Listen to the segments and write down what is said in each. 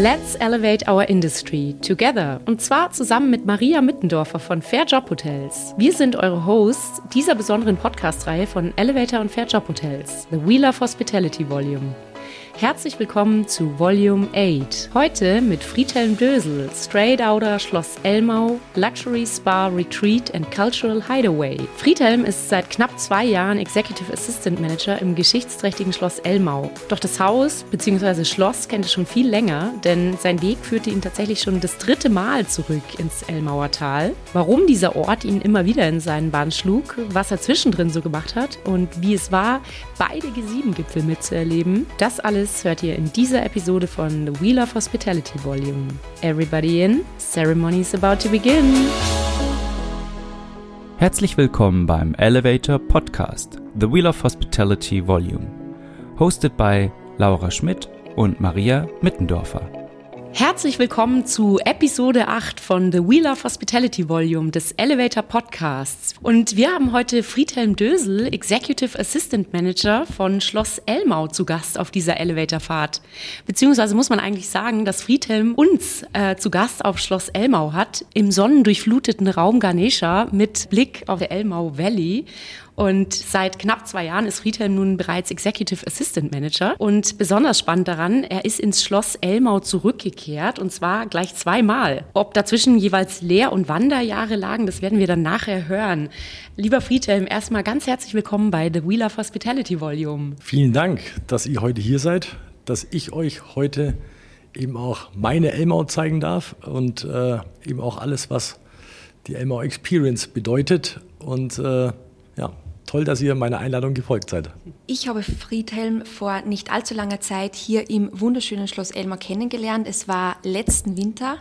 Let's elevate our industry together. Und zwar zusammen mit Maria Mittendorfer von Fair Job Hotels. Wir sind eure Hosts dieser besonderen Podcast-Reihe von Elevator und Fair Job Hotels, The Wheel of Hospitality Volume. Herzlich willkommen zu Volume 8. Heute mit Friedhelm Dösel, Straight Outer Schloss Elmau, Luxury Spa Retreat and Cultural Hideaway. Friedhelm ist seit knapp zwei Jahren Executive Assistant Manager im geschichtsträchtigen Schloss Elmau. Doch das Haus bzw. Schloss kennt er schon viel länger, denn sein Weg führte ihn tatsächlich schon das dritte Mal zurück ins Elmauer Tal. Warum dieser Ort ihn immer wieder in seinen Bahn schlug, was er zwischendrin so gemacht hat und wie es war, beide G7-Gipfel mitzuerleben, das alles alles hört ihr in dieser Episode von The Wheel of Hospitality Volume. Everybody in, ceremony is about to begin. Herzlich willkommen beim Elevator Podcast, The Wheel of Hospitality Volume, hosted by Laura Schmidt und Maria Mittendorfer. Herzlich willkommen zu Episode 8 von The Wheel of Hospitality Volume des Elevator Podcasts. Und wir haben heute Friedhelm Dösel, Executive Assistant Manager von Schloss Elmau zu Gast auf dieser Elevatorfahrt. Beziehungsweise muss man eigentlich sagen, dass Friedhelm uns äh, zu Gast auf Schloss Elmau hat, im sonnendurchfluteten Raum Ganesha mit Blick auf der Elmau Valley. Und seit knapp zwei Jahren ist Friedhelm nun bereits Executive Assistant Manager. Und besonders spannend daran, er ist ins Schloss Elmau zurückgekehrt und zwar gleich zweimal. Ob dazwischen jeweils Lehr- und Wanderjahre lagen, das werden wir dann nachher hören. Lieber Friedhelm, erstmal ganz herzlich willkommen bei The Wheel of Hospitality Volume. Vielen Dank, dass ihr heute hier seid, dass ich euch heute eben auch meine Elmau zeigen darf und äh, eben auch alles, was die Elmau Experience bedeutet. Und äh, ja, toll, dass ihr meiner Einladung gefolgt seid. Ich habe Friedhelm vor nicht allzu langer Zeit hier im wunderschönen Schloss Elmar kennengelernt. Es war letzten Winter,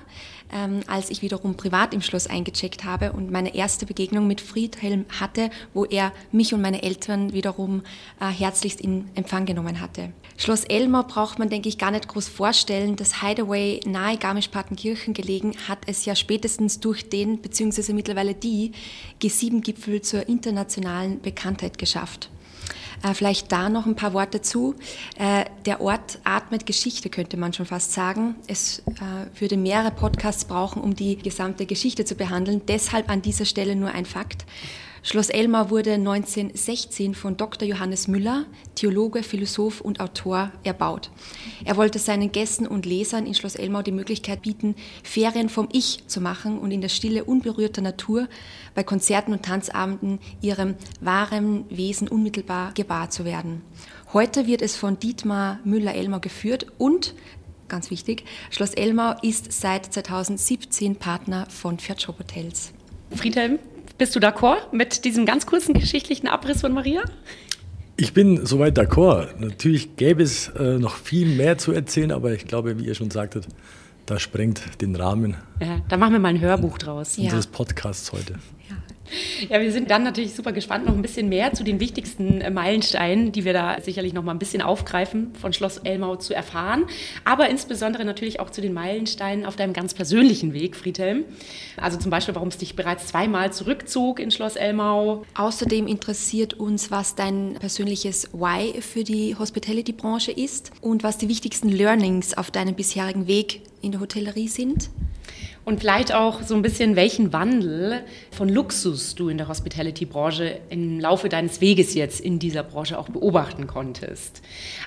ähm, als ich wiederum privat im Schloss eingecheckt habe und meine erste Begegnung mit Friedhelm hatte, wo er mich und meine Eltern wiederum äh, herzlichst in Empfang genommen hatte. Schloss Elmar braucht man, denke ich, gar nicht groß vorstellen. Das Hideaway nahe Garmisch-Partenkirchen gelegen hat es ja spätestens durch den bzw. mittlerweile die G7-Gipfel zur internationalen Bekanntheit geschafft. Äh, vielleicht da noch ein paar Worte zu. Äh, der Ort atmet Geschichte, könnte man schon fast sagen. Es äh, würde mehrere Podcasts brauchen, um die gesamte Geschichte zu behandeln. Deshalb an dieser Stelle nur ein Fakt. Schloss Elmar wurde 1916 von Dr. Johannes Müller, Theologe, Philosoph und Autor, erbaut. Er wollte seinen Gästen und Lesern in Schloss Elmau die Möglichkeit bieten, Ferien vom Ich zu machen und in der Stille unberührter Natur bei Konzerten und Tanzabenden ihrem wahren Wesen unmittelbar gewahr zu werden. Heute wird es von Dietmar Müller-Elmau geführt und ganz wichtig, Schloss Elmau ist seit 2017 Partner von Fjordshop Hotels. Friedhelm, bist du d'accord mit diesem ganz kurzen geschichtlichen Abriss von Maria? Ich bin soweit d'accord. Natürlich gäbe es äh, noch viel mehr zu erzählen, aber ich glaube, wie ihr schon sagtet, das sprengt den Rahmen. Ja, da machen wir mal ein Hörbuch draus. Unseres ja. Podcasts heute. Ja, wir sind dann natürlich super gespannt, noch ein bisschen mehr zu den wichtigsten äh, Meilensteinen, die wir da sicherlich noch mal ein bisschen aufgreifen, von Schloss Elmau zu erfahren. Aber insbesondere natürlich auch zu den Meilensteinen auf deinem ganz persönlichen Weg, Friedhelm. Also zum Beispiel, warum es dich bereits zweimal zurückzog in Schloss Elmau. Außerdem interessiert uns, was dein persönliches Why für die Hospitality-Branche ist und was die wichtigsten Learnings auf deinem bisherigen Weg in der Hotellerie sind. Und vielleicht auch so ein bisschen, welchen Wandel von Luxus du in der Hospitality-Branche im Laufe deines Weges jetzt in dieser Branche auch beobachten konntest.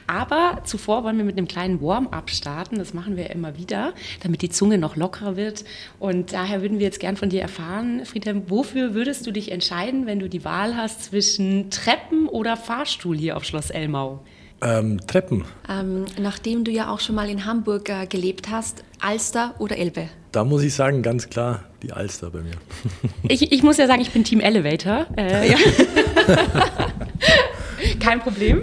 Aber zuvor wollen wir mit einem kleinen Warm-up starten. Das machen wir immer wieder, damit die Zunge noch lockerer wird. Und daher würden wir jetzt gern von dir erfahren, Friedhelm, wofür würdest du dich entscheiden, wenn du die Wahl hast zwischen Treppen oder Fahrstuhl hier auf Schloss Elmau? Ähm, Treppen. Ähm, nachdem du ja auch schon mal in Hamburg äh, gelebt hast, Alster oder Elbe? Da muss ich sagen, ganz klar die Alster bei mir. Ich, ich muss ja sagen, ich bin Team Elevator. Äh, ja. Kein Problem.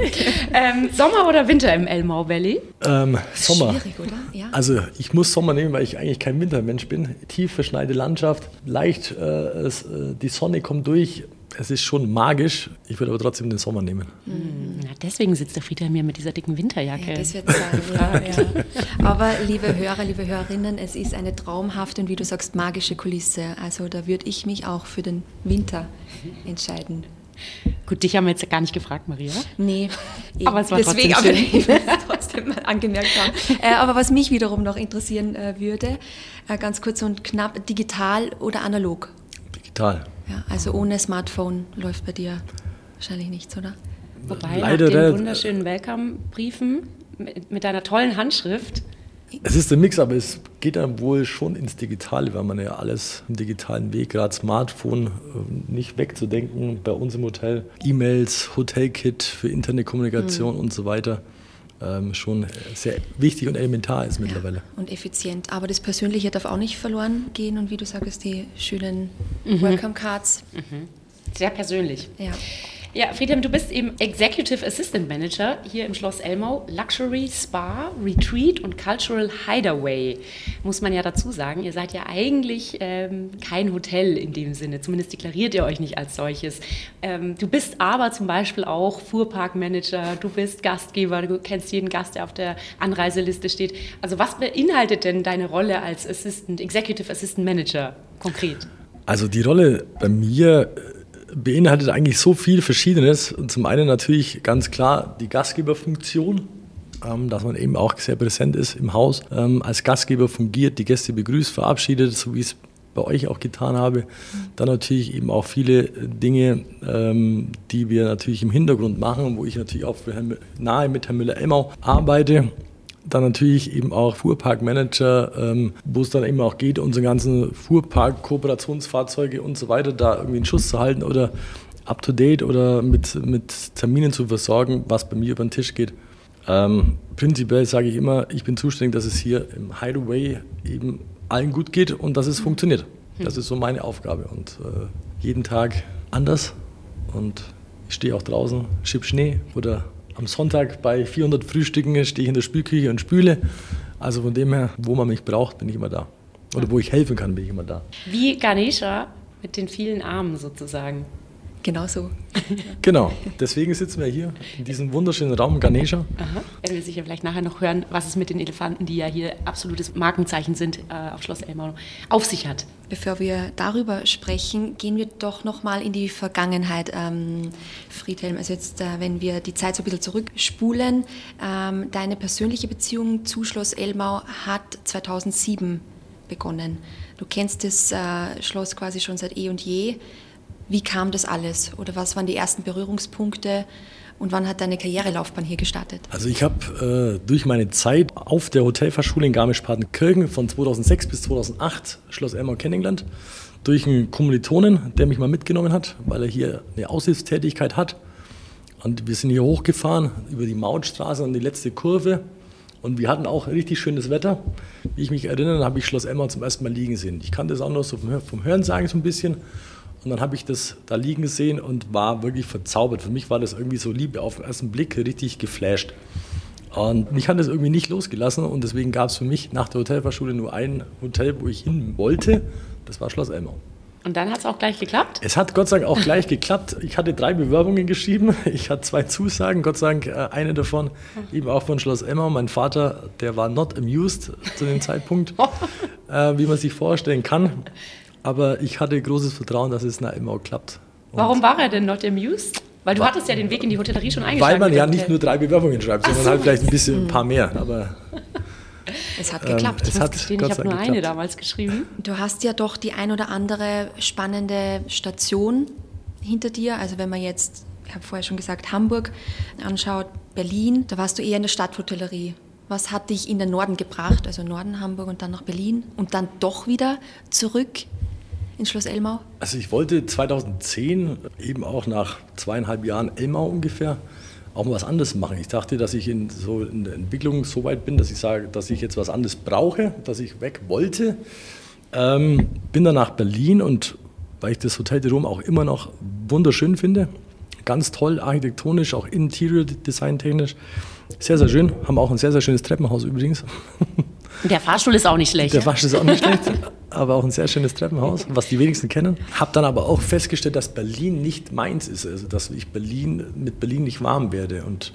Ähm, Sommer oder Winter im Elmau Valley? Ähm, Sommer. Schwierig, oder? Ja. Also ich muss Sommer nehmen, weil ich eigentlich kein Wintermensch bin. Tief verschneite Landschaft, leicht, äh, es, äh, die Sonne kommt durch, es ist schon magisch. Ich würde aber trotzdem den Sommer nehmen. Ja, deswegen sitzt der Frieder mir mit dieser dicken Winterjacke. Ja, das wird sein. ja, ja. Aber liebe Hörer, liebe Hörerinnen, es ist eine traumhafte und wie du sagst, magische Kulisse. Also da würde ich mich auch für den Winter entscheiden. Gut, dich haben wir jetzt gar nicht gefragt, Maria. Nee, aber es war deswegen trotzdem aber ich trotzdem mal angemerkt haben. Äh, aber was mich wiederum noch interessieren äh, würde, äh, ganz kurz und knapp, digital oder analog? Digital. Ja, also ohne Smartphone läuft bei dir wahrscheinlich nichts, oder? Wobei, Leider nach den der- wunderschönen Welcome-Briefen mit, mit deiner tollen Handschrift, Es ist ein Mix, aber es geht dann wohl schon ins Digitale, weil man ja alles im digitalen Weg, gerade Smartphone, äh, nicht wegzudenken. Bei uns im Hotel E-Mails, Hotelkit für interne Kommunikation und so weiter. Ähm, schon sehr wichtig und elementar ist mittlerweile. Und effizient. Aber das Persönliche darf auch nicht verloren gehen und wie du sagst, die schönen Welcome Cards. sehr persönlich. Ja. Ja, Friedhelm, du bist eben Executive Assistant Manager hier im Schloss Elmau, Luxury Spa, Retreat und Cultural Hideaway. Muss man ja dazu sagen, ihr seid ja eigentlich ähm, kein Hotel in dem Sinne, zumindest deklariert ihr euch nicht als solches. Ähm, du bist aber zum Beispiel auch Fuhrparkmanager, du bist Gastgeber, du kennst jeden Gast, der auf der Anreiseliste steht. Also was beinhaltet denn deine Rolle als Assistant, Executive Assistant Manager konkret? Also die Rolle bei mir äh, beinhaltet eigentlich so viel Verschiedenes. Und zum einen natürlich ganz klar die Gastgeberfunktion, ähm, dass man eben auch sehr präsent ist im Haus, ähm, als Gastgeber fungiert, die Gäste begrüßt, verabschiedet, so wie es bei euch auch getan habe. Dann natürlich eben auch viele Dinge, ähm, die wir natürlich im Hintergrund machen, wo ich natürlich auch nahe mit Herrn Müller-Elmau arbeite. Dann natürlich eben auch Fuhrparkmanager, ähm, wo es dann eben auch geht, unsere ganzen Fuhrpark-Kooperationsfahrzeuge und so weiter da irgendwie einen Schuss zu halten oder up to date oder mit, mit Terminen zu versorgen, was bei mir über den Tisch geht. Ähm, prinzipiell sage ich immer, ich bin zuständig, dass es hier im Hideaway eben allen gut geht und dass es funktioniert. Das ist so meine Aufgabe und äh, jeden Tag anders und ich stehe auch draußen, schieb Schnee oder am Sonntag bei 400 Frühstücken stehe ich in der Spülküche und spüle. Also von dem her, wo man mich braucht, bin ich immer da. Oder wo ich helfen kann, bin ich immer da. Wie Ganesha mit den vielen Armen sozusagen. Genau so. Genau, deswegen sitzen wir hier in diesem wunderschönen Raum Ganesha. Aha. Werden wir sicher vielleicht nachher noch hören, was es mit den Elefanten, die ja hier absolutes Markenzeichen sind äh, auf Schloss Elmau, auf sich hat. Bevor wir darüber sprechen, gehen wir doch nochmal in die Vergangenheit, ähm, Friedhelm. Also jetzt, äh, wenn wir die Zeit so ein bisschen zurückspulen, ähm, deine persönliche Beziehung zu Schloss Elmau hat 2007 begonnen. Du kennst das äh, Schloss quasi schon seit eh und je. Wie kam das alles? Oder was waren die ersten Berührungspunkte? Und wann hat deine Karrierelaufbahn hier gestartet? Also ich habe äh, durch meine Zeit auf der Hotelfachschule in Garmisch-Partenkirchen von 2006 bis 2008 Schloss Elmau kennengelernt. Durch einen Kommilitonen, der mich mal mitgenommen hat, weil er hier eine Aushilfstätigkeit hat. Und wir sind hier hochgefahren über die Mautstraße an die letzte Kurve. Und wir hatten auch richtig schönes Wetter. Wie ich mich erinnere, habe ich Schloss Elmau zum ersten Mal liegen sehen. Ich kannte es auch noch so vom Hörensagen so ein bisschen. Und dann habe ich das da liegen gesehen und war wirklich verzaubert. Für mich war das irgendwie so Liebe auf den ersten Blick, richtig geflasht. Und mich hat das irgendwie nicht losgelassen und deswegen gab es für mich nach der Hotelfachschule nur ein Hotel, wo ich hin wollte. Das war Schloss Elmau. Und dann hat es auch gleich geklappt. Es hat Gott sei Dank auch gleich geklappt. Ich hatte drei Bewerbungen geschrieben. Ich hatte zwei Zusagen, Gott sei Dank äh, eine davon eben auch von Schloss Elmau. Mein Vater, der war not amused zu dem Zeitpunkt, äh, wie man sich vorstellen kann. Aber ich hatte großes Vertrauen, dass es nach Elmau klappt. Und Warum war er denn not amused? Weil du hattest ja den Weg in die Hotellerie schon eingeschlagen. Weil man ja nicht Hotel. nur drei Bewerbungen schreibt, sondern halt vielleicht ein bisschen ein paar mehr. Aber Es hat Ähm, geklappt. es Ich muss gestehen, ich habe nur Dank eine geklappt. damals geschrieben. Du hast ja doch die ein oder andere spannende Station hinter dir. Also wenn man jetzt, ich habe vorher schon gesagt, Hamburg anschaut, Berlin, da warst du eher in der Stadthotellerie. Was hat dich in den Norden gebracht, also Norden Hamburg und dann nach Berlin und dann doch wieder zurück ins Schloss Elmau? Also ich wollte 2010 eben auch nach zweieinhalb Jahren Elmau ungefähr auch mal was anderes machen. Ich dachte, dass ich in, so in der Entwicklung so weit bin, dass ich sage, dass ich jetzt was anderes brauche, dass ich weg wollte. Ähm, bin dann nach Berlin und weil ich das Hotel de Rom auch immer noch wunderschön finde, ganz toll architektonisch, auch Interior Design technisch, sehr, sehr schön. Haben auch ein sehr, sehr schönes Treppenhaus übrigens. Der Fahrstuhl ist auch nicht schlecht. Der Wasch ist auch nicht schlecht, aber auch ein sehr schönes Treppenhaus, was die wenigsten kennen. Habe dann aber auch festgestellt, dass Berlin nicht meins ist, also dass ich Berlin mit Berlin nicht warm werde und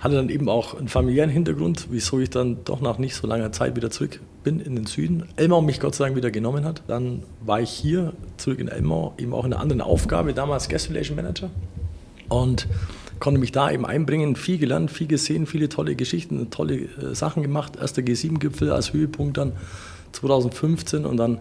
hatte dann eben auch einen familiären Hintergrund, wieso ich dann doch nach nicht so langer Zeit wieder zurück bin in den Süden. Elmau mich Gott sei Dank wieder genommen hat. Dann war ich hier zurück in Elmau, eben auch in einer anderen Aufgabe, damals Guest Relation Manager. und konnte mich da eben einbringen, viel gelernt, viel gesehen, viele tolle Geschichten, tolle äh, Sachen gemacht. Erster G7-Gipfel als Höhepunkt dann 2015 und dann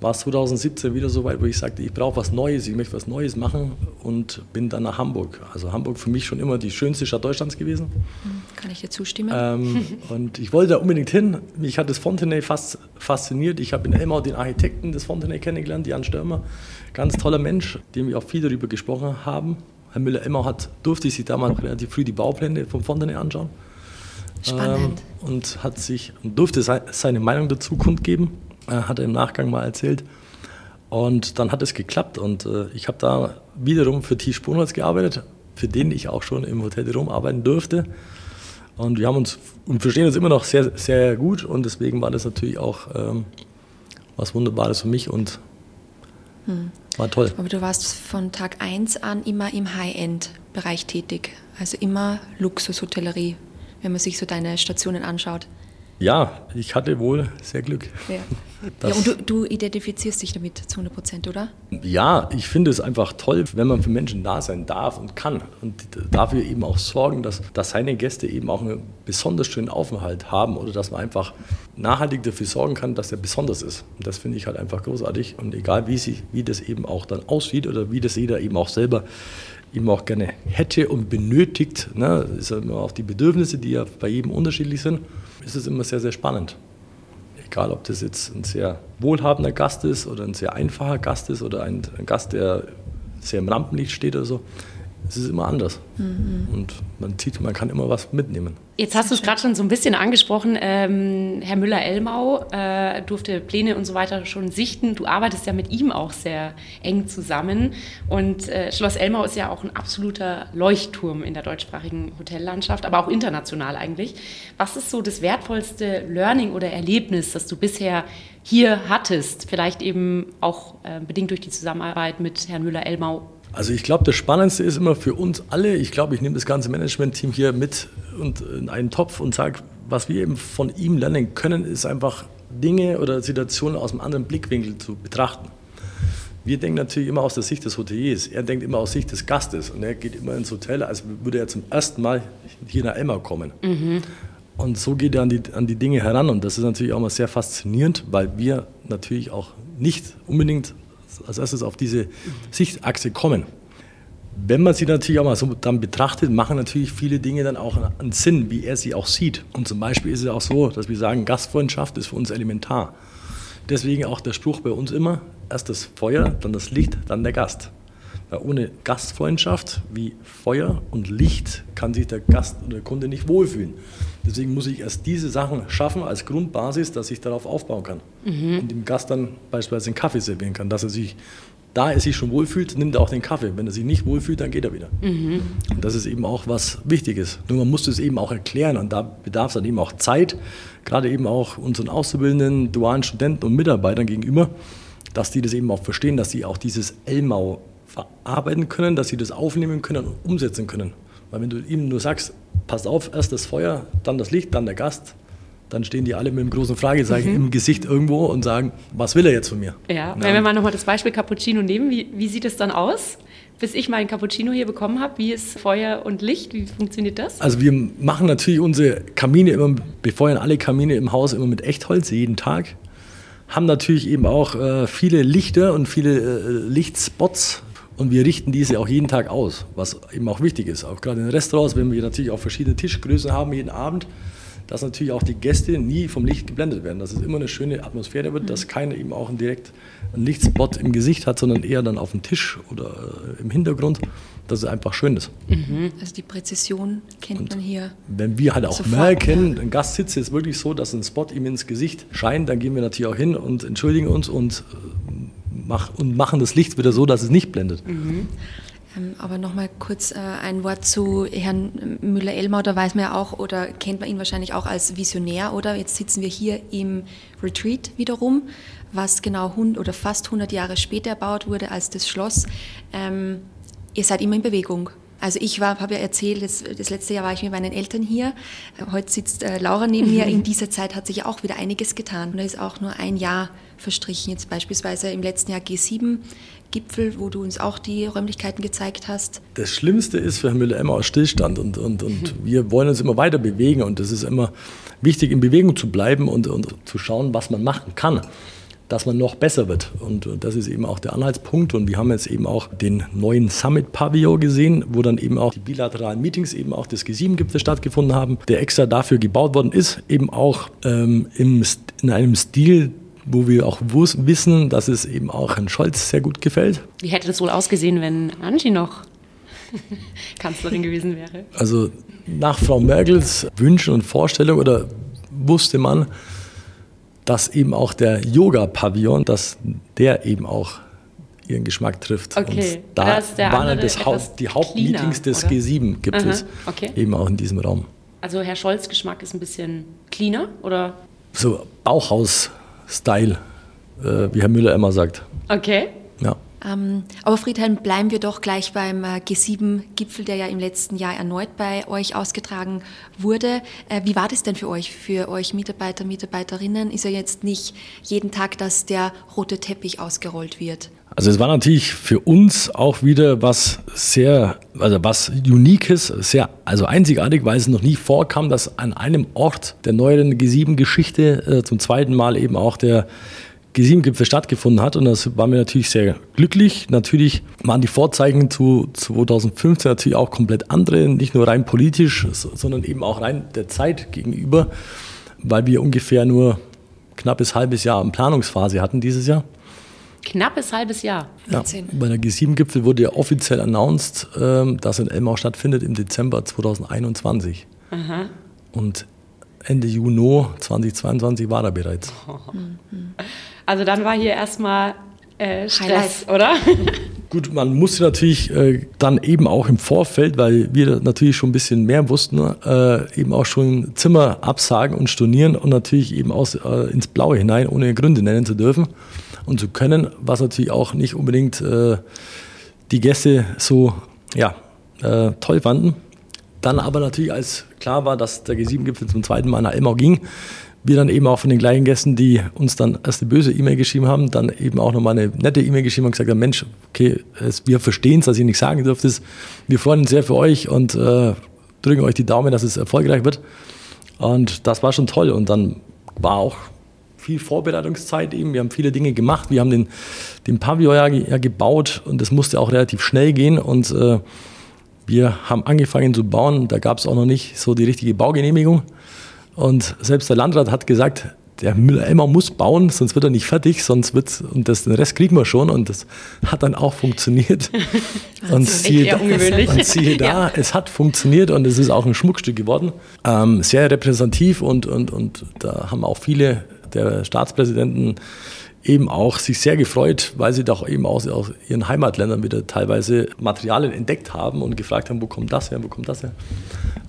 war es 2017 wieder so weit, wo ich sagte, ich brauche was Neues, ich möchte was Neues machen und bin dann nach Hamburg. Also Hamburg für mich schon immer die schönste Stadt Deutschlands gewesen. Hm, kann ich dir zustimmen? Ähm, und ich wollte da unbedingt hin. Mich hat das Fontenay fast fasziniert. Ich habe in Elmau den Architekten des Fontenay kennengelernt, Jan Stürmer. Ganz toller Mensch, dem wir auch viel darüber gesprochen haben. Herr Müller-Emmer hat, durfte sich damals relativ früh die Baupläne vom Fontenay anschauen. Spannend. Ähm, und hat sich und durfte seine Meinung dazu kundgeben äh, hat er im Nachgang mal erzählt. Und dann hat es geklappt und äh, ich habe da wiederum für Tisch Sponholz gearbeitet, für den ich auch schon im Hotel de Rom arbeiten durfte. Und wir haben uns und verstehen uns immer noch sehr, sehr gut und deswegen war das natürlich auch ähm, was Wunderbares für mich und hm. war toll. Aber du warst von Tag 1 an immer im High-End-Bereich tätig, also immer Luxushotellerie, wenn man sich so deine Stationen anschaut. Ja, ich hatte wohl sehr Glück. Ja, ja und du, du, identifizierst dich damit zu 100 Prozent, oder? Ja, ich finde es einfach toll, wenn man für Menschen da sein darf und kann. Und dafür eben auch sorgen, dass, dass seine Gäste eben auch einen besonders schönen Aufenthalt haben oder dass man einfach nachhaltig dafür sorgen kann, dass er besonders ist. Und das finde ich halt einfach großartig. Und egal, wie, sie, wie das eben auch dann aussieht oder wie das jeder eben auch selber eben auch gerne hätte und benötigt, ne, ist ja immer auch die Bedürfnisse, die ja bei jedem unterschiedlich sind ist es immer sehr, sehr spannend. Egal, ob das jetzt ein sehr wohlhabender Gast ist oder ein sehr einfacher Gast ist oder ein, ein Gast, der sehr im Rampenlicht steht oder so es ist immer anders. Mhm. Und man, zieht, man kann immer was mitnehmen. Jetzt hast du es gerade schon so ein bisschen angesprochen. Ähm, Herr Müller-Elmau äh, durfte Pläne und so weiter schon sichten. Du arbeitest ja mit ihm auch sehr eng zusammen. Und äh, Schloss Elmau ist ja auch ein absoluter Leuchtturm in der deutschsprachigen Hotellandschaft, aber auch international eigentlich. Was ist so das wertvollste Learning oder Erlebnis, das du bisher hier hattest? Vielleicht eben auch äh, bedingt durch die Zusammenarbeit mit Herrn Müller-Elmau also ich glaube, das Spannendste ist immer für uns alle, ich glaube, ich nehme das ganze Management-Team hier mit und in einen Topf und sage, was wir eben von ihm lernen können, ist einfach Dinge oder Situationen aus einem anderen Blickwinkel zu betrachten. Wir denken natürlich immer aus der Sicht des Hoteliers, er denkt immer aus Sicht des Gastes und er geht immer ins Hotel, als würde er zum ersten Mal hier nach Elmar kommen. Mhm. Und so geht er an die, an die Dinge heran und das ist natürlich auch mal sehr faszinierend, weil wir natürlich auch nicht unbedingt als erstes auf diese Sichtachse kommen. Wenn man sie natürlich auch mal so dann betrachtet, machen natürlich viele Dinge dann auch einen Sinn, wie er sie auch sieht. Und zum Beispiel ist es auch so, dass wir sagen, Gastfreundschaft ist für uns elementar. Deswegen auch der Spruch bei uns immer, erst das Feuer, dann das Licht, dann der Gast. Weil ohne Gastfreundschaft wie Feuer und Licht kann sich der Gast oder der Kunde nicht wohlfühlen. Deswegen muss ich erst diese Sachen schaffen als Grundbasis, dass ich darauf aufbauen kann. Mhm. Und dem Gast dann beispielsweise einen Kaffee servieren kann, dass er sich, da er sich schon wohlfühlt, nimmt er auch den Kaffee. Wenn er sich nicht wohlfühlt, dann geht er wieder. Mhm. Und das ist eben auch was Wichtiges. Nur man muss es eben auch erklären und da bedarf es dann eben auch Zeit, gerade eben auch unseren Auszubildenden, dualen Studenten und Mitarbeitern gegenüber, dass die das eben auch verstehen, dass sie auch dieses Elmau verarbeiten können, dass sie das aufnehmen können und umsetzen können. Weil wenn du ihnen nur sagst, pass auf, erst das Feuer, dann das Licht, dann der Gast, dann stehen die alle mit einem großen Fragezeichen mhm. im Gesicht irgendwo und sagen, was will er jetzt von mir? Ja, wenn wir mal nochmal das Beispiel Cappuccino nehmen, wie, wie sieht es dann aus? Bis ich meinen Cappuccino hier bekommen habe, wie ist Feuer und Licht? Wie funktioniert das? Also wir machen natürlich unsere Kamine immer, befeuern alle Kamine im Haus immer mit Echtholz jeden Tag. Haben natürlich eben auch äh, viele Lichter und viele äh, Lichtspots und wir richten diese auch jeden Tag aus, was eben auch wichtig ist. Auch gerade in Restaurants, wenn wir natürlich auch verschiedene Tischgrößen haben jeden Abend, dass natürlich auch die Gäste nie vom Licht geblendet werden. Dass es immer eine schöne Atmosphäre wird, dass keiner eben auch direkt einen Lichtspot im Gesicht hat, sondern eher dann auf dem Tisch oder äh, im Hintergrund, dass es einfach schön ist. Mhm. Also die Präzision kennt Und man hier. Wenn wir halt auch sofort, merken, ein Gast sitzt jetzt wirklich so, dass ein Spot ihm ins Gesicht scheint, dann gehen wir natürlich auch hin und entschuldigen uns und äh, mach, und machen das Licht wieder so, dass es nicht blendet. Mhm. Ähm, aber nochmal kurz äh, ein Wort zu Herrn Müller-Elmau. Da weiß man ja auch oder kennt man ihn wahrscheinlich auch als Visionär, oder? Jetzt sitzen wir hier im Retreat wiederum, was genau hund oder fast 100 Jahre später erbaut wurde als das Schloss. Ähm, ihr seid immer in Bewegung. Also ich habe ja erzählt, das, das, letzte Jahr war ich mit meinen Eltern hier. Heute sitzt äh, Laura neben mir. In dieser Zeit hat sich ja auch wieder einiges getan. Und da ist auch nur ein Jahr verstrichen. Jetzt beispielsweise im letzten Jahr G7 Gipfel, wo du uns auch die Räumlichkeiten gezeigt hast. Das Schlimmste ist für Herrn Müller immer Stillstand und, und, und mhm. wir wollen uns immer weiter bewegen und es ist immer wichtig, in Bewegung zu bleiben und, und zu schauen, was man machen kann dass man noch besser wird. Und das ist eben auch der Anhaltspunkt. Und wir haben jetzt eben auch den neuen Summit-Pavillon gesehen, wo dann eben auch die bilateralen Meetings eben auch des G7-Gipfels stattgefunden haben, der extra dafür gebaut worden ist, eben auch ähm, im, in einem Stil, wo wir auch wissen, dass es eben auch Herrn Scholz sehr gut gefällt. Wie hätte das wohl ausgesehen, wenn Angie noch Kanzlerin gewesen wäre? Also nach Frau Merkels Wünschen und Vorstellungen oder wusste man, dass eben auch der Yoga-Pavillon, dass der eben auch ihren Geschmack trifft. Okay. Und da waren das Haupt, die Hauptmeetings des G7-Gipfels okay. eben auch in diesem Raum. Also Herr Scholz Geschmack ist ein bisschen cleaner oder? So Bauhaus-Style, äh, wie Herr Müller immer sagt. Okay. Ja. Ähm, aber Friedhelm, bleiben wir doch gleich beim äh, G7-Gipfel, der ja im letzten Jahr erneut bei euch ausgetragen wurde. Äh, wie war das denn für euch, für euch Mitarbeiter, Mitarbeiterinnen? Ist ja jetzt nicht jeden Tag, dass der rote Teppich ausgerollt wird. Also es war natürlich für uns auch wieder was sehr, also was Uniques, sehr, also einzigartig, weil es noch nie vorkam, dass an einem Ort der neueren G7-Geschichte äh, zum zweiten Mal eben auch der G7-Gipfel stattgefunden hat. Und das waren wir natürlich sehr glücklich. Natürlich waren die Vorzeichen zu 2015 natürlich auch komplett andere, nicht nur rein politisch, sondern eben auch rein der Zeit gegenüber, weil wir ungefähr nur knappes halbes Jahr in Planungsphase hatten dieses Jahr. Knappes halbes Jahr. Ja, bei der G7-Gipfel wurde ja offiziell announced, ähm, dass in Elmau stattfindet im Dezember 2021. Aha. Und Ende Juni 2022 war er bereits. Mhm. Also dann war hier erstmal äh, Stress, oder? Gut, man musste natürlich äh, dann eben auch im Vorfeld, weil wir natürlich schon ein bisschen mehr wussten, äh, eben auch schon Zimmer absagen und stornieren und natürlich eben aus, äh, ins Blaue hinein, ohne Gründe nennen zu dürfen und zu können, was natürlich auch nicht unbedingt äh, die Gäste so ja, äh, toll fanden. Dann aber natürlich, als klar war, dass der G7-Gipfel zum zweiten Mal nach Elmau ging, wir dann eben auch von den gleichen Gästen, die uns dann erst eine böse E-Mail geschrieben haben, dann eben auch nochmal eine nette E-Mail geschrieben und gesagt haben, Mensch, okay, es, wir verstehen es, dass ihr nicht sagen dürft. Wir freuen uns sehr für euch und äh, drücken euch die Daumen, dass es erfolgreich wird. Und das war schon toll. Und dann war auch viel Vorbereitungszeit eben. Wir haben viele Dinge gemacht. Wir haben den, den Pavillon ja, ja gebaut und das musste auch relativ schnell gehen. Und äh, wir haben angefangen zu bauen. Da gab es auch noch nicht so die richtige Baugenehmigung. Und selbst der Landrat hat gesagt, der Müller-Elmer muss bauen, sonst wird er nicht fertig, sonst wird und das, den Rest kriegen wir schon und das hat dann auch funktioniert. und, siehe da, und siehe da, ja. es hat funktioniert und es ist auch ein Schmuckstück geworden. Ähm, sehr repräsentativ und, und, und da haben auch viele der Staatspräsidenten eben auch sich sehr gefreut, weil sie doch eben aus, aus ihren Heimatländern wieder teilweise Materialien entdeckt haben und gefragt haben, wo kommt das her, wo kommt das her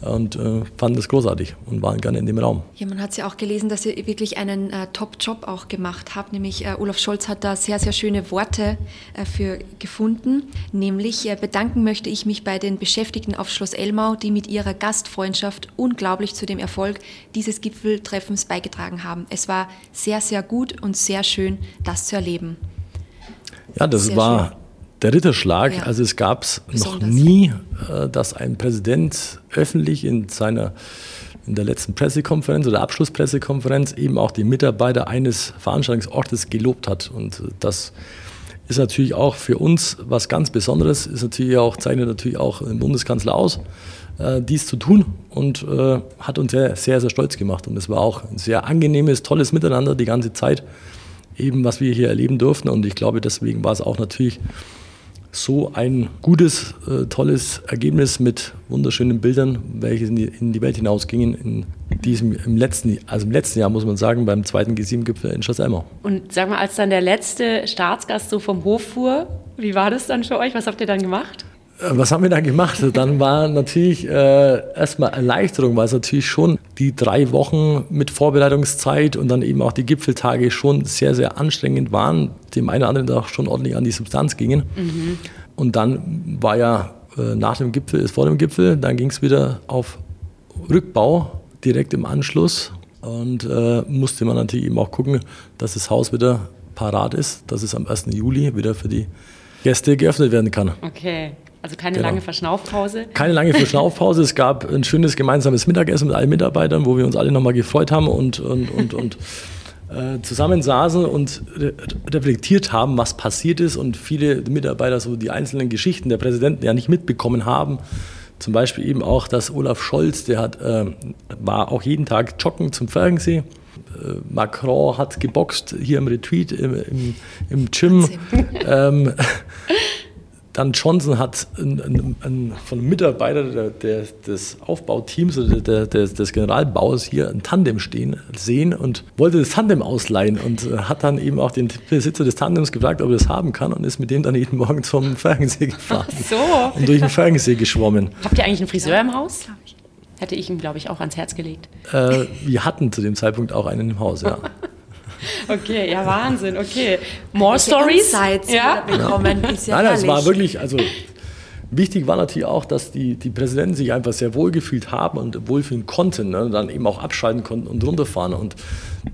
und äh, fanden das großartig und waren gerne in dem Raum. Ja, man hat ja auch gelesen, dass ihr wirklich einen äh, Top-Job auch gemacht habt, nämlich äh, Olaf Scholz hat da sehr, sehr schöne Worte äh, für gefunden, nämlich äh, bedanken möchte ich mich bei den Beschäftigten auf Schloss Elmau, die mit ihrer Gastfreundschaft unglaublich zu dem Erfolg dieses Gipfeltreffens beigetragen haben. Es war sehr, sehr gut und sehr schön, das zu erleben. Ja, das sehr war schön der Ritterschlag. Ja. Also es gab es noch nie, äh, dass ein Präsident öffentlich in seiner in der letzten Pressekonferenz oder Abschlusspressekonferenz eben auch die Mitarbeiter eines Veranstaltungsortes gelobt hat. Und äh, das ist natürlich auch für uns was ganz Besonderes, ist natürlich auch, zeichnet natürlich auch den Bundeskanzler aus, äh, dies zu tun und äh, hat uns sehr, sehr, sehr stolz gemacht. Und es war auch ein sehr angenehmes, tolles Miteinander die ganze Zeit, eben was wir hier erleben durften. Und ich glaube, deswegen war es auch natürlich so ein gutes, äh, tolles Ergebnis mit wunderschönen Bildern, welche in die, in die Welt hinausgingen in diesem im letzten, also im letzten Jahr muss man sagen, beim zweiten G7-Gipfel in Schloss Elmau. Und sag mal, als dann der letzte Staatsgast so vom Hof fuhr, wie war das dann für euch? Was habt ihr dann gemacht? Äh, was haben wir dann gemacht? Dann war natürlich äh, erstmal Erleichterung, weil es natürlich schon die drei Wochen mit Vorbereitungszeit und dann eben auch die Gipfeltage schon sehr, sehr anstrengend waren, dem einen oder anderen auch schon ordentlich an die Substanz gingen. Mhm. Und dann war ja äh, nach dem Gipfel ist vor dem Gipfel. Dann ging es wieder auf Rückbau direkt im Anschluss. Und äh, musste man natürlich eben auch gucken, dass das Haus wieder parat ist, dass es am 1. Juli wieder für die Gäste geöffnet werden kann. Okay. Also keine genau. lange Verschnaufpause? Keine lange Verschnaufpause. es gab ein schönes gemeinsames Mittagessen mit allen Mitarbeitern, wo wir uns alle nochmal gefreut haben und, und, und, und äh, zusammensaßen und re reflektiert haben, was passiert ist und viele Mitarbeiter so die einzelnen Geschichten der Präsidenten ja nicht mitbekommen haben. Zum Beispiel eben auch, dass Olaf Scholz, der hat, äh, war auch jeden Tag joggen zum Fergensee. Äh, Macron hat geboxt hier im Retreat im, im, im Gym. Ähm, dann Johnson hat einen, einen, einen, von einem Mitarbeiter der, der, des Aufbauteams oder der, des Generalbaus hier ein Tandem stehen sehen und wollte das Tandem ausleihen und äh, hat dann eben auch den Besitzer des Tandems gefragt, ob er das haben kann und ist mit dem dann jeden Morgen zum Fergensee gefahren Ach so. und durch den Fergensee geschwommen. Habt ihr eigentlich einen Friseur im Haus? Hätte ich ihm, glaube ich, auch ans Herz gelegt. Äh, wir hatten zu dem Zeitpunkt auch einen im Haus, ja. Okay, ja, Wahnsinn, okay. More Welche Stories? Insights ja. bekommen, ist ja Nein, es war wirklich, also Wichtig war natürlich auch, dass die, die Präsidenten sich einfach sehr wohlgefühlt haben und wohlfühlen konnten, ne? dann eben auch abschalten konnten und runterfahren. Und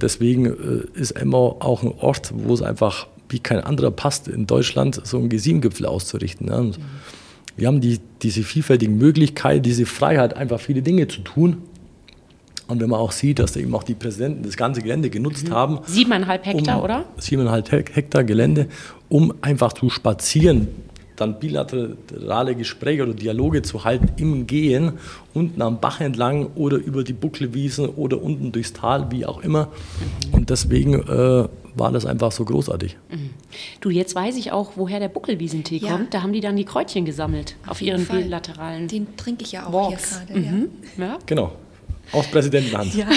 deswegen äh, ist Emmau auch ein Ort, wo es einfach wie kein anderer passt, in Deutschland so einen G7-Gipfel auszurichten. Ne? Und wir haben die, diese vielfältigen Möglichkeiten, diese Freiheit, einfach viele Dinge zu tun. Und wenn man auch sieht, dass eben auch die Präsidenten das ganze Gelände genutzt mhm. haben. Siebeneinhalb Hektar, um, oder? Siebeneinhalb Hektar Gelände, um einfach zu spazieren, dann bilaterale Gespräche oder Dialoge zu halten im Gehen, unten am Bach entlang oder über die Buckelwiesen oder unten durchs Tal, wie auch immer. Mhm. Und deswegen äh, war das einfach so großartig. Mhm. Du, jetzt weiß ich auch, woher der Buckelwiesentee ja. kommt. Da haben die dann die Kräutchen gesammelt auf, auf ihren Fall. bilateralen. Den trinke ich ja auch Walks. hier gerade. Mhm. Ja. ja. Genau. Aus Präsidentenhand. Ja.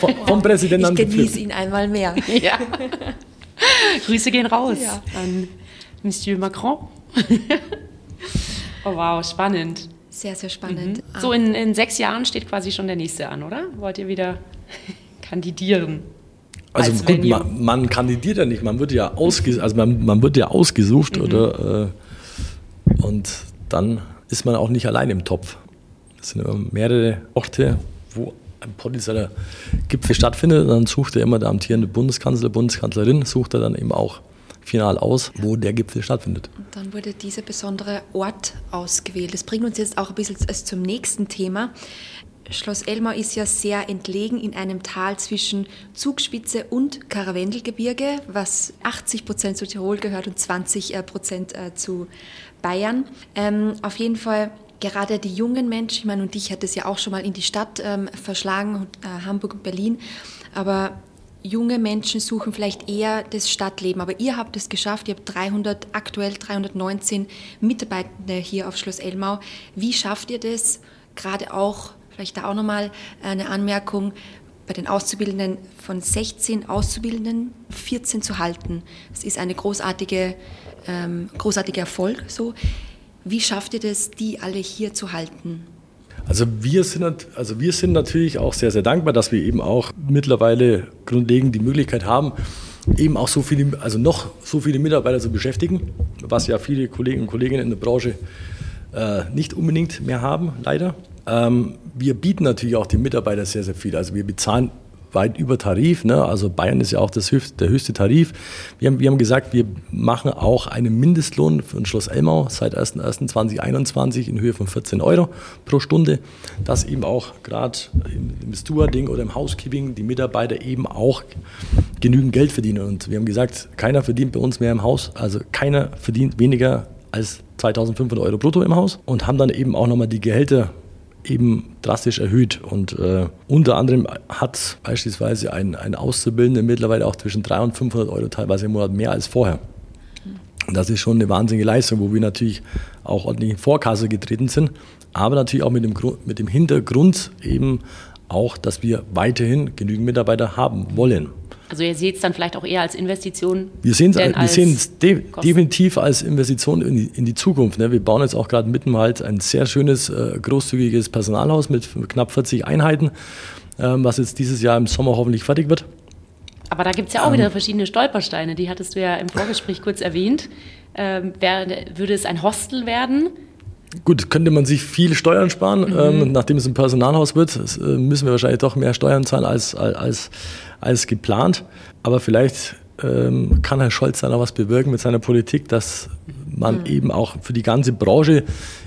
Vom, vom Präsidenten Ich genieße ihn einmal mehr. Ja. Grüße gehen raus ja. an Monsieur Macron. oh wow, spannend. Sehr, sehr spannend. Mhm. So in, in sechs Jahren steht quasi schon der nächste an, oder? Wollt ihr wieder kandidieren? Also als gut, man, man, kandidiert ja nicht, man wird ja, ausges also man, man wird ja ausgesucht mhm. oder äh, und dann ist man auch nicht allein im Topf. Es sind immer mehrere Orte, wo ein potenzieller Gipfel stattfindet. Dann sucht er immer der amtierende Bundeskanzler, Bundeskanzlerin, sucht er dann eben auch final aus, wo der Gipfel stattfindet. Und dann wurde dieser besondere Ort ausgewählt. Das bringt uns jetzt auch ein bisschen zum nächsten Thema. Schloss Elmau ist ja sehr entlegen in einem Tal zwischen Zugspitze und Karawendelgebirge, was 80 Prozent zu Tirol gehört und 20 äh, Prozent äh, zu Bayern. Ähm, auf jeden Fall gerade die jungen Menschen, ich meine, und dich hat es ja auch schon mal in die Stadt ähm, verschlagen, äh, Hamburg und Berlin, aber junge Menschen suchen vielleicht eher das Stadtleben. Aber ihr habt es geschafft, ihr habt 300, aktuell 319 Mitarbeitende hier auf Schloss Elmau. Wie schafft ihr das? Gerade auch, vielleicht da auch nochmal eine Anmerkung, bei den Auszubildenden von 16 Auszubildenden 14 zu halten. Das ist eine großartige, ähm, großartiger Erfolg. So. Wie schafft ihr das, die alle hier zu halten? Also wir, sind, also wir sind natürlich auch sehr, sehr dankbar, dass wir eben auch mittlerweile grundlegend die Möglichkeit haben, eben auch so viele, also noch so viele Mitarbeiter zu beschäftigen, was ja viele Kollegen und Kolleginnen in der Branche äh, nicht unbedingt mehr haben, leider. Ähm, wir bieten natürlich auch den Mitarbeitern sehr, sehr viel. Also wir bezahlen weit über Tarif. Ne? Also Bayern ist ja auch das höchste, der höchste Tarif. Wir haben, wir haben gesagt, wir machen auch einen Mindestlohn für ein Schloss Elmau seit 01.01.2021 in Höhe von 14 Euro pro Stunde, dass eben auch gerade im Stewarding oder im Housekeeping die Mitarbeiter eben auch genügend Geld verdienen. Und wir haben gesagt, keiner verdient bei uns mehr im Haus, also keiner verdient weniger als 2500 Euro brutto im Haus und haben dann eben auch nochmal die Gehälter eben drastisch erhöht. Und äh, unter anderem hat beispielsweise ein, ein Auszubildender mittlerweile auch zwischen 300 und 500 Euro teilweise im Monat mehr als vorher. Und das ist schon eine wahnsinnige Leistung, wo wir natürlich auch ordentlich in Vorkasse getreten sind, aber natürlich auch mit dem, mit dem Hintergrund eben auch, dass wir weiterhin genügend Mitarbeiter haben wollen. Also ihr seht es dann vielleicht auch eher als Investition. Wir sehen es de definitiv als Investition in die, in die Zukunft. Ne? Wir bauen jetzt auch gerade mitten halt ein sehr schönes, äh, großzügiges Personalhaus mit knapp 40 Einheiten, ähm, was jetzt dieses Jahr im Sommer hoffentlich fertig wird. Aber da gibt es ja auch ähm, wieder verschiedene Stolpersteine, die hattest du ja im Vorgespräch kurz erwähnt. Ähm, wär, würde es ein Hostel werden? Gut, könnte man sich viel Steuern sparen. Mhm. Ähm, nachdem es ein Personalhaus wird, äh, müssen wir wahrscheinlich doch mehr Steuern zahlen als, als, als geplant. Aber vielleicht ähm, kann Herr Scholz dann auch was bewirken mit seiner Politik, dass man mhm. eben auch für die ganze Branche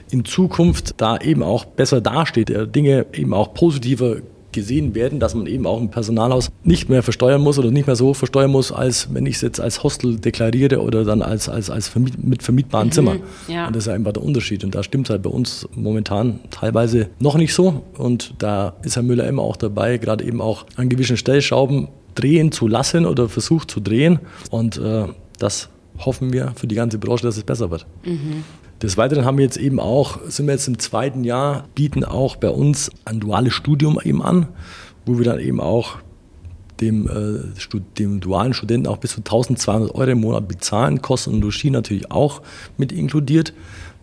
in Zukunft da eben auch besser dasteht, Dinge eben auch positiver gesehen werden, dass man eben auch ein Personalhaus nicht mehr versteuern muss oder nicht mehr so versteuern muss, als wenn ich es jetzt als Hostel deklariere oder dann als, als, als vermiet, mit vermietbaren mhm, Zimmern. Ja. Und das ist einfach der Unterschied. Und da stimmt es halt bei uns momentan teilweise noch nicht so. Und da ist Herr Müller immer auch dabei, gerade eben auch an gewissen Stellschrauben drehen zu lassen oder versucht zu drehen. Und äh, das hoffen wir für die ganze Branche, dass es besser wird. Mhm. Des Weiteren haben wir jetzt eben auch, sind wir jetzt im zweiten Jahr, bieten auch bei uns ein duales Studium eben an, wo wir dann eben auch dem, äh, dem dualen Studenten auch bis zu 1200 Euro im Monat bezahlen, Kosten und Logis natürlich auch mit inkludiert,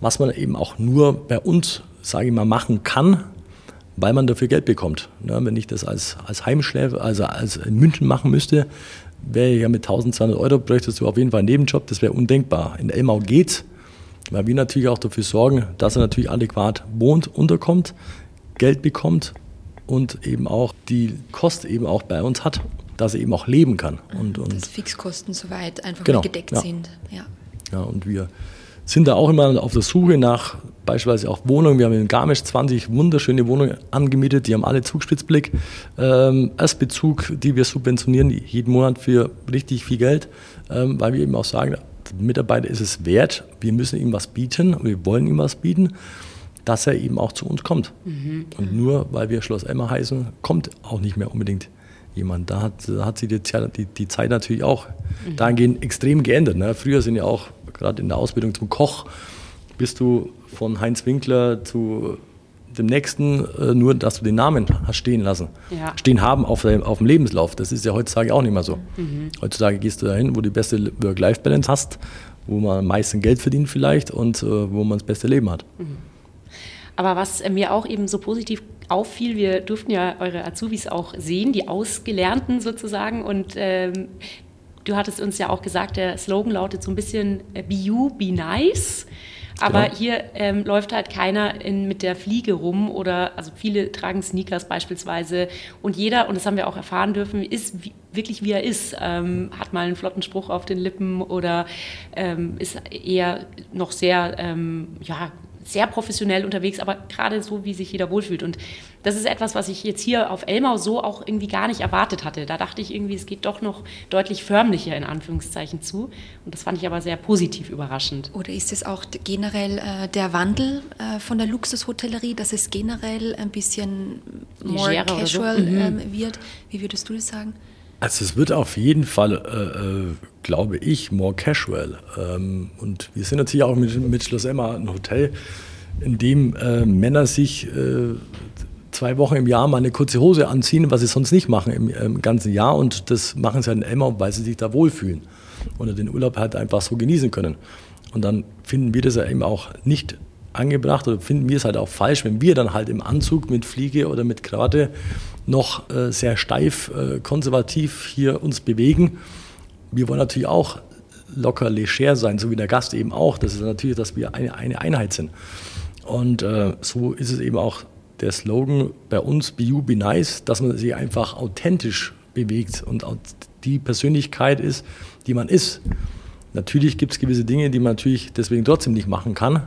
was man eben auch nur bei uns, sage ich mal, machen kann, weil man dafür Geld bekommt. Ja, wenn ich das als, als Heimschläfer, also als in München machen müsste, wäre ja mit 1200 Euro, bräuchtest du auf jeden Fall einen Nebenjob, das wäre undenkbar. In Elmau geht's, weil wir natürlich auch dafür sorgen, dass er natürlich adäquat wohnt, unterkommt, Geld bekommt und eben auch die Kost eben auch bei uns hat, dass er eben auch leben kann. Und, und dass Fixkosten soweit einfach genau, gedeckt ja. sind. Ja. ja, und wir sind da auch immer auf der Suche nach beispielsweise auch Wohnungen. Wir haben in Garmisch 20 wunderschöne Wohnungen angemietet, die haben alle Zugspitzblick. Ähm, Erstbezug, die wir subventionieren jeden Monat für richtig viel Geld, ähm, weil wir eben auch sagen, Mitarbeiter ist es wert, wir müssen ihm was bieten, wir wollen ihm was bieten, dass er eben auch zu uns kommt. Mhm. Und nur weil wir Schloss Emma heißen, kommt auch nicht mehr unbedingt jemand. Da hat, da hat sich die, die, die Zeit natürlich auch mhm. dahingehend extrem geändert. Ne? Früher sind ja auch, gerade in der Ausbildung zum Koch, bist du von Heinz Winkler zu dem nächsten, äh, nur dass du den Namen hast stehen lassen, ja. stehen haben auf, auf dem Lebenslauf. Das ist ja heutzutage auch nicht mehr so. Mhm. Heutzutage gehst du dahin, wo du die beste Work-Life-Balance hast, wo man am meisten Geld verdient vielleicht und äh, wo man das beste Leben hat. Mhm. Aber was mir auch eben so positiv auffiel, wir durften ja eure Azubis auch sehen, die Ausgelernten sozusagen und ähm, Du hattest uns ja auch gesagt, der Slogan lautet so ein bisschen äh, Be You, Be Nice. Aber genau. hier ähm, läuft halt keiner in, mit der Fliege rum oder also viele tragen Sneakers beispielsweise und jeder, und das haben wir auch erfahren dürfen, ist wie, wirklich wie er ist, ähm, hat mal einen flotten Spruch auf den Lippen oder ähm, ist eher noch sehr, ähm, ja, sehr professionell unterwegs, aber gerade so, wie sich jeder wohlfühlt. Und das ist etwas, was ich jetzt hier auf Elmau so auch irgendwie gar nicht erwartet hatte. Da dachte ich irgendwie, es geht doch noch deutlich förmlicher in Anführungszeichen zu. Und das fand ich aber sehr positiv überraschend. Oder ist es auch generell äh, der Wandel äh, von der Luxushotellerie, dass es generell ein bisschen more casual so? mhm. ähm, wird? Wie würdest du das sagen? Also es wird auf jeden Fall, äh, äh, glaube ich, more casual. Ähm, und wir sind natürlich auch mit, mit Schloss Emma ein Hotel, in dem äh, Männer sich äh, zwei Wochen im Jahr mal eine kurze Hose anziehen, was sie sonst nicht machen im, im ganzen Jahr. Und das machen sie halt in Emma, weil sie sich da wohlfühlen oder den Urlaub halt einfach so genießen können. Und dann finden wir das ja eben auch nicht angebracht oder finden wir es halt auch falsch, wenn wir dann halt im Anzug mit Fliege oder mit Krawatte noch äh, sehr steif, äh, konservativ hier uns bewegen. Wir wollen natürlich auch locker leger sein, so wie der Gast eben auch. Das ist natürlich, dass wir eine, eine Einheit sind. Und äh, so ist es eben auch der Slogan bei uns, Be You, Be Nice, dass man sich einfach authentisch bewegt und die Persönlichkeit ist, die man ist. Natürlich gibt es gewisse Dinge, die man natürlich deswegen trotzdem nicht machen kann.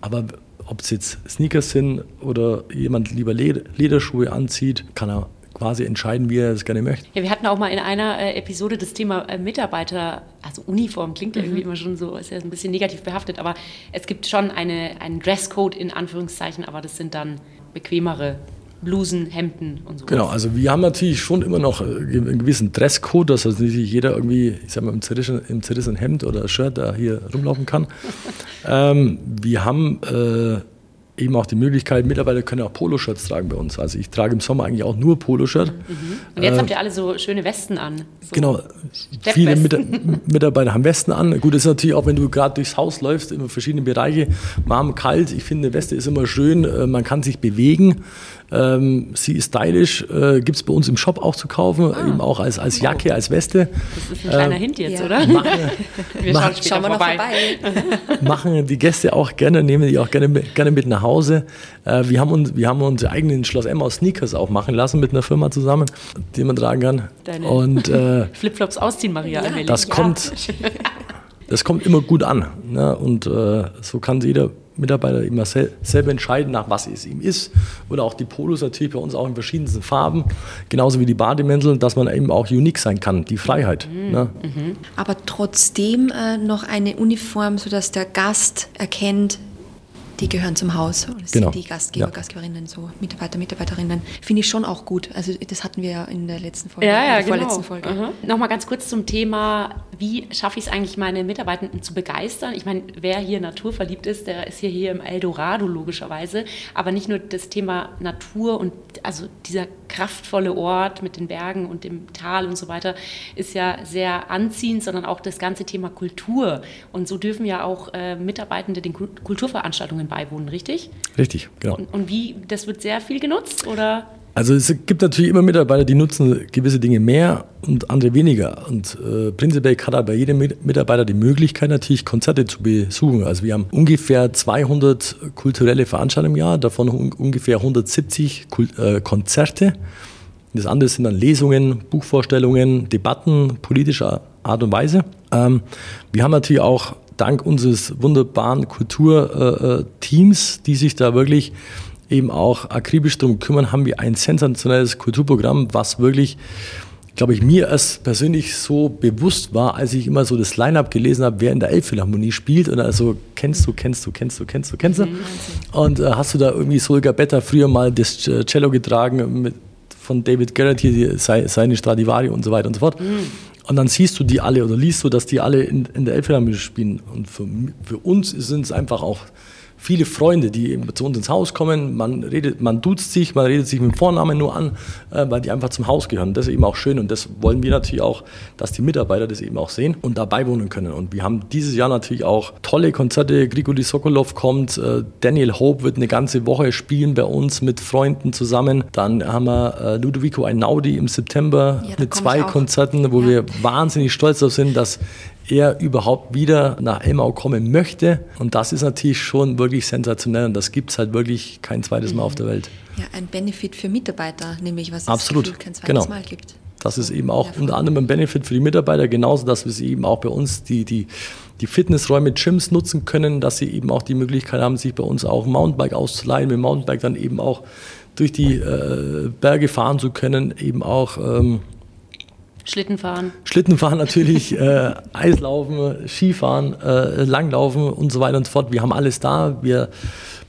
Aber ob es jetzt Sneakers sind oder jemand lieber Lederschuhe anzieht, kann er quasi entscheiden, wie er es gerne möchte. Ja, wir hatten auch mal in einer äh, Episode das Thema äh, Mitarbeiter, also Uniform klingt ja mhm. irgendwie immer schon so, ist ja ein bisschen negativ behaftet, aber es gibt schon eine, einen Dresscode in Anführungszeichen, aber das sind dann bequemere Blusen, Hemden und so. Genau, also wir haben natürlich schon immer noch äh, einen gewissen Dresscode, dass also nicht jeder irgendwie, ich sag mal, im zerrissenen, im zerrissenen Hemd oder Shirt da hier rumlaufen kann. ähm, wir haben äh, eben auch die Möglichkeit, Mitarbeiter können auch Poloshirts tragen bei uns. Also ich trage im Sommer eigentlich auch nur Poloshirt. Mhm. Und jetzt äh, habt ihr alle so schöne Westen an. So genau, viele Mit Mitarbeiter haben Westen an. Gut, das ist natürlich auch, wenn du gerade durchs Haus läufst, in verschiedenen Bereiche, warm, kalt. Ich finde, eine Weste ist immer schön, äh, man kann sich bewegen. Ähm, sie ist stylisch, äh, gibt es bei uns im Shop auch zu kaufen, ah. eben auch als, als Jacke, als Weste. Das ist ein kleiner äh, Hint jetzt, ja. oder? Machen, wir schauen, schauen wir vorbei. vorbei. machen die Gäste auch gerne, nehmen die auch gerne, gerne mit nach Hause. Äh, wir, haben uns, wir haben unsere eigenen Schloss Emma Sneakers auch machen lassen mit einer Firma zusammen, die man tragen kann. Deine Und, äh, Flipflops ausziehen, Maria. Ja, das, ja. kommt, das kommt immer gut an. Ne? Und äh, so kann jeder Mitarbeiter immer sel selber entscheiden, nach was es ihm ist. Oder auch die Polos natürlich bei uns auch in verschiedensten Farben, genauso wie die Bademäntel, dass man eben auch unique sein kann, die Freiheit. Mhm. Ne? Mhm. Aber trotzdem äh, noch eine Uniform, sodass der Gast erkennt, die gehören zum Haus. Das genau. sind die Gastgeber, ja. Gastgeberinnen, so Mitarbeiter, Mitarbeiterinnen. Finde ich schon auch gut. Also das hatten wir ja in der letzten Folge, ja, ja, in der genau. vorletzten Folge. Mhm. Nochmal ganz kurz zum Thema, wie schaffe ich es eigentlich, meine Mitarbeitenden zu begeistern? Ich meine, wer hier naturverliebt ist, der ist hier, hier im Eldorado logischerweise. Aber nicht nur das Thema Natur und also dieser kraftvolle Ort mit den Bergen und dem Tal und so weiter ist ja sehr anziehend, sondern auch das ganze Thema Kultur. Und so dürfen ja auch äh, Mitarbeitende den Kulturveranstaltungen beiwohnen, richtig? Richtig, genau. Und, und wie, das wird sehr viel genutzt oder? Also es gibt natürlich immer Mitarbeiter, die nutzen gewisse Dinge mehr und andere weniger. Und äh, prinzipiell hat aber jeder Mitarbeiter die Möglichkeit natürlich Konzerte zu besuchen. Also wir haben ungefähr 200 kulturelle Veranstaltungen im Jahr, davon un ungefähr 170 Kult äh, Konzerte. Das andere sind dann Lesungen, Buchvorstellungen, Debatten politischer Art und Weise. Ähm, wir haben natürlich auch dank unseres wunderbaren Kulturteams, äh, die sich da wirklich eben auch akribisch darum kümmern, haben wir ein sensationelles Kulturprogramm, was wirklich, glaube ich, mir erst persönlich so bewusst war, als ich immer so das Line-Up gelesen habe, wer in der Elbphilharmonie spielt und also kennst du, kennst du, kennst du, kennst du, kennst du. Und äh, hast du da irgendwie Solga Betta früher mal das Cello getragen mit, von David Garrett hier, seine Stradivari und so weiter und so fort. Mhm. Und dann siehst du die alle oder liest du, dass die alle in, in der Elbphilharmonie spielen. Und für, für uns sind es einfach auch viele Freunde, die eben zu uns ins Haus kommen. Man redet, man duzt sich, man redet sich mit dem Vornamen nur an, äh, weil die einfach zum Haus gehören. Das ist eben auch schön und das wollen wir natürlich auch, dass die Mitarbeiter das eben auch sehen und dabei wohnen können. Und wir haben dieses Jahr natürlich auch tolle Konzerte. Grigori Sokolov kommt, äh, Daniel Hope wird eine ganze Woche spielen bei uns mit Freunden zusammen. Dann haben wir äh, Ludovico Einaudi im September ja, mit zwei Konzerten, wo ja. wir wahnsinnig stolz darauf sind, dass er überhaupt wieder nach Elmau kommen möchte. Und das ist natürlich schon wirklich sensationell und das gibt es halt wirklich kein zweites Mal auf der Welt. Ja, ein Benefit für Mitarbeiter, nämlich was es Absolut. kein zweites genau. Mal gibt. Das ist eben auch unter anderem ein Benefit für die Mitarbeiter, genauso, dass wir sie eben auch bei uns die, die, die Fitnessräume, Gyms nutzen können, dass sie eben auch die Möglichkeit haben, sich bei uns auch Mountainbike auszuleihen, mit dem Mountainbike dann eben auch durch die äh, Berge fahren zu können, eben auch ähm, Schlittenfahren. Schlittenfahren natürlich, äh, Eislaufen, Skifahren, äh, Langlaufen und so weiter und so fort. Wir haben alles da. Wir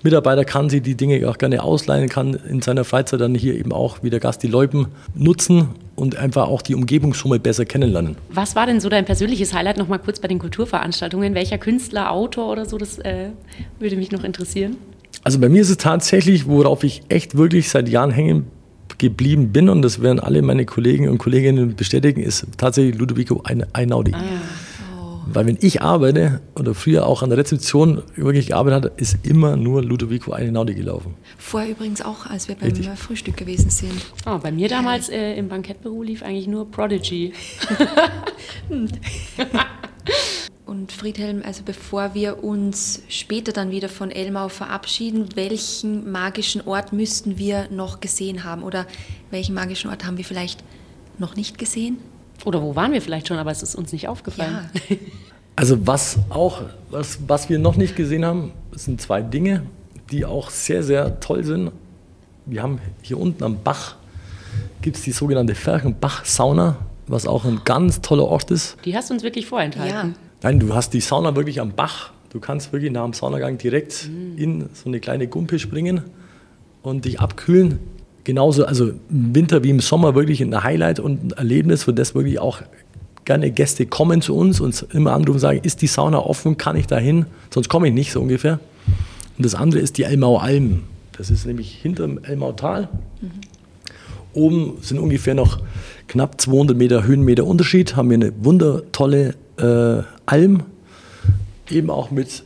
Mitarbeiter kann sie die Dinge auch gerne ausleihen, kann in seiner Freizeit dann hier eben auch wie der Gast die Loipen nutzen und einfach auch die Umgebung schon mal besser kennenlernen. Was war denn so dein persönliches Highlight noch mal kurz bei den Kulturveranstaltungen? Welcher Künstler, Autor oder so, das äh, würde mich noch interessieren. Also bei mir ist es tatsächlich, worauf ich echt wirklich seit Jahren hängen geblieben bin, und das werden alle meine Kollegen und Kolleginnen bestätigen, ist tatsächlich Ludovico Einaudi. Ah. Oh. Weil wenn ich arbeite oder früher auch an der Rezeption wirklich gearbeitet habe, ist immer nur Ludovico Einaudi gelaufen. Vorher übrigens auch, als wir beim Richtig. Frühstück gewesen sind. Oh, bei mir damals äh, im Bankettbüro lief eigentlich nur Prodigy. Und Friedhelm, also bevor wir uns später dann wieder von Elmau verabschieden, welchen magischen Ort müssten wir noch gesehen haben? Oder welchen magischen Ort haben wir vielleicht noch nicht gesehen? Oder wo waren wir vielleicht schon, aber es ist uns nicht aufgefallen. Ja. Also was auch, was, was wir noch nicht gesehen haben, sind zwei Dinge, die auch sehr, sehr toll sind. Wir haben hier unten am Bach, gibt es die sogenannte Ferchenbach-Sauna, was auch ein ganz toller Ort ist. Die hast du uns wirklich vorenthalten. Ja. Nein, du hast die Sauna wirklich am Bach. Du kannst wirklich nach dem Saunagang direkt mhm. in so eine kleine Gumpe springen und dich abkühlen. Genauso, also im Winter wie im Sommer wirklich ein Highlight und ein Erlebnis, für das wirklich auch gerne Gäste kommen zu uns und immer anrufen und sagen, ist die Sauna offen, kann ich da hin? Sonst komme ich nicht, so ungefähr. Und das andere ist die Elmau Alm. Das ist nämlich hinter dem Elmautal. Mhm. Oben sind ungefähr noch knapp 200 Meter Höhenmeter Unterschied, haben wir eine wundertolle äh, Alm, eben auch mit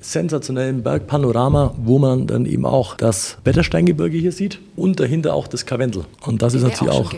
sensationellen Bergpanorama, wo man dann eben auch das Wettersteingebirge hier sieht und dahinter auch das Karwendel. Und das ist natürlich auch, auch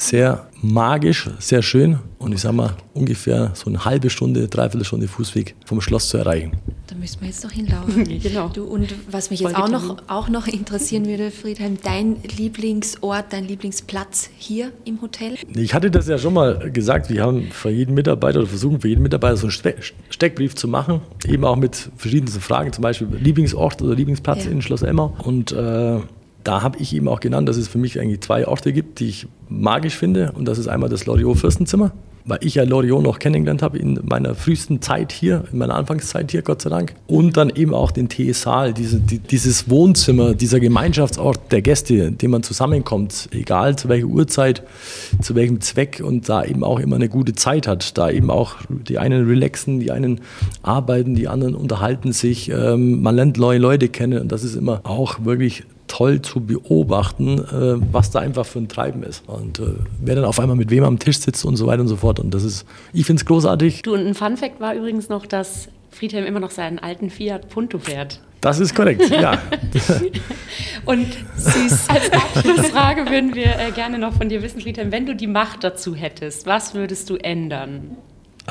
sehr magisch, sehr schön und ich sage mal ungefähr so eine halbe Stunde, dreiviertel Stunde Fußweg vom Schloss zu erreichen. Da müssen wir jetzt noch hinlaufen. genau. Du, und was mich jetzt auch noch, auch noch interessieren würde, Friedhelm, dein Lieblingsort, dein Lieblingsplatz hier im Hotel? Ich hatte das ja schon mal gesagt, wir haben für jeden Mitarbeiter oder versuchen für jeden Mitarbeiter so einen Steckbrief zu machen, eben auch mit verschiedensten Fragen, zum Beispiel Lieblingsort oder Lieblingsplatz ja. in Schloss Emma und äh, da habe ich eben auch genannt, dass es für mich eigentlich zwei Orte gibt, die ich magisch finde. Und das ist einmal das Loriot-Fürstenzimmer, weil ich ja Loriot noch kennengelernt habe in meiner frühesten Zeit hier, in meiner Anfangszeit hier, Gott sei Dank. Und dann eben auch den TS-Saal, diese, die, dieses Wohnzimmer, dieser Gemeinschaftsort der Gäste, in dem man zusammenkommt, egal zu welcher Uhrzeit, zu welchem Zweck und da eben auch immer eine gute Zeit hat. Da eben auch die einen relaxen, die einen arbeiten, die anderen unterhalten sich. Ähm, man lernt neue Leute kennen und das ist immer auch wirklich toll zu beobachten, äh, was da einfach für ein Treiben ist. Und äh, wer dann auf einmal mit wem am Tisch sitzt und so weiter und so fort. Und das ist, ich finde es großartig. Du, und ein Fun Fact war übrigens noch, dass Friedhelm immer noch seinen alten Fiat Punto fährt. Das ist korrekt, ja. und süß. Als Abschlussfrage würden wir äh, gerne noch von dir wissen, Friedhelm, wenn du die Macht dazu hättest, was würdest du ändern?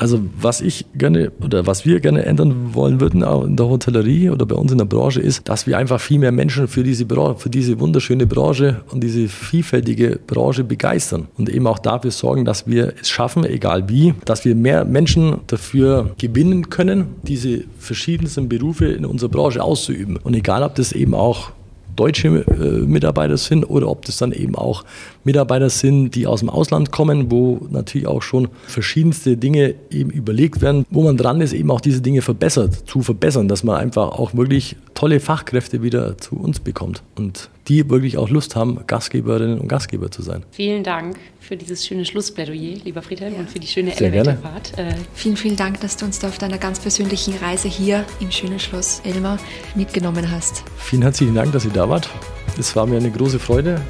Also was ich gerne oder was wir gerne ändern wollen würden in der Hotellerie oder bei uns in der Branche ist, dass wir einfach viel mehr Menschen für diese, für diese wunderschöne Branche und diese vielfältige Branche begeistern und eben auch dafür sorgen, dass wir es schaffen, egal wie, dass wir mehr Menschen dafür gewinnen können, diese verschiedensten Berufe in unserer Branche auszuüben. Und egal, ob das eben auch deutsche äh, Mitarbeiter sind oder ob das dann eben auch Mitarbeiter sind, die aus dem Ausland kommen, wo natürlich auch schon verschiedenste Dinge eben überlegt werden, wo man dran ist, eben auch diese Dinge verbessert, zu verbessern, dass man einfach auch wirklich tolle Fachkräfte wieder zu uns bekommt und die wirklich auch Lust haben, Gastgeberinnen und Gastgeber zu sein. Vielen Dank für dieses schöne Schlussplädoyer, lieber Friedhelm, ja. und für die schöne Elevatorfahrt. Äh vielen, vielen Dank, dass du uns da auf deiner ganz persönlichen Reise hier im schönen Schloss Elmar mitgenommen hast. Vielen herzlichen Dank, dass ihr da wart. Es war mir eine große Freude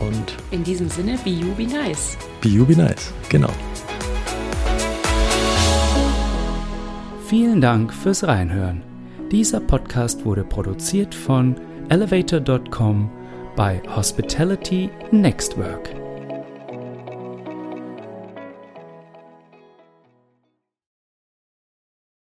und in diesem Sinne, be you, be nice. Be you, be nice, genau. Vielen Dank fürs Reinhören. Dieser Podcast wurde produziert von elevator.com bei Hospitality Next Work.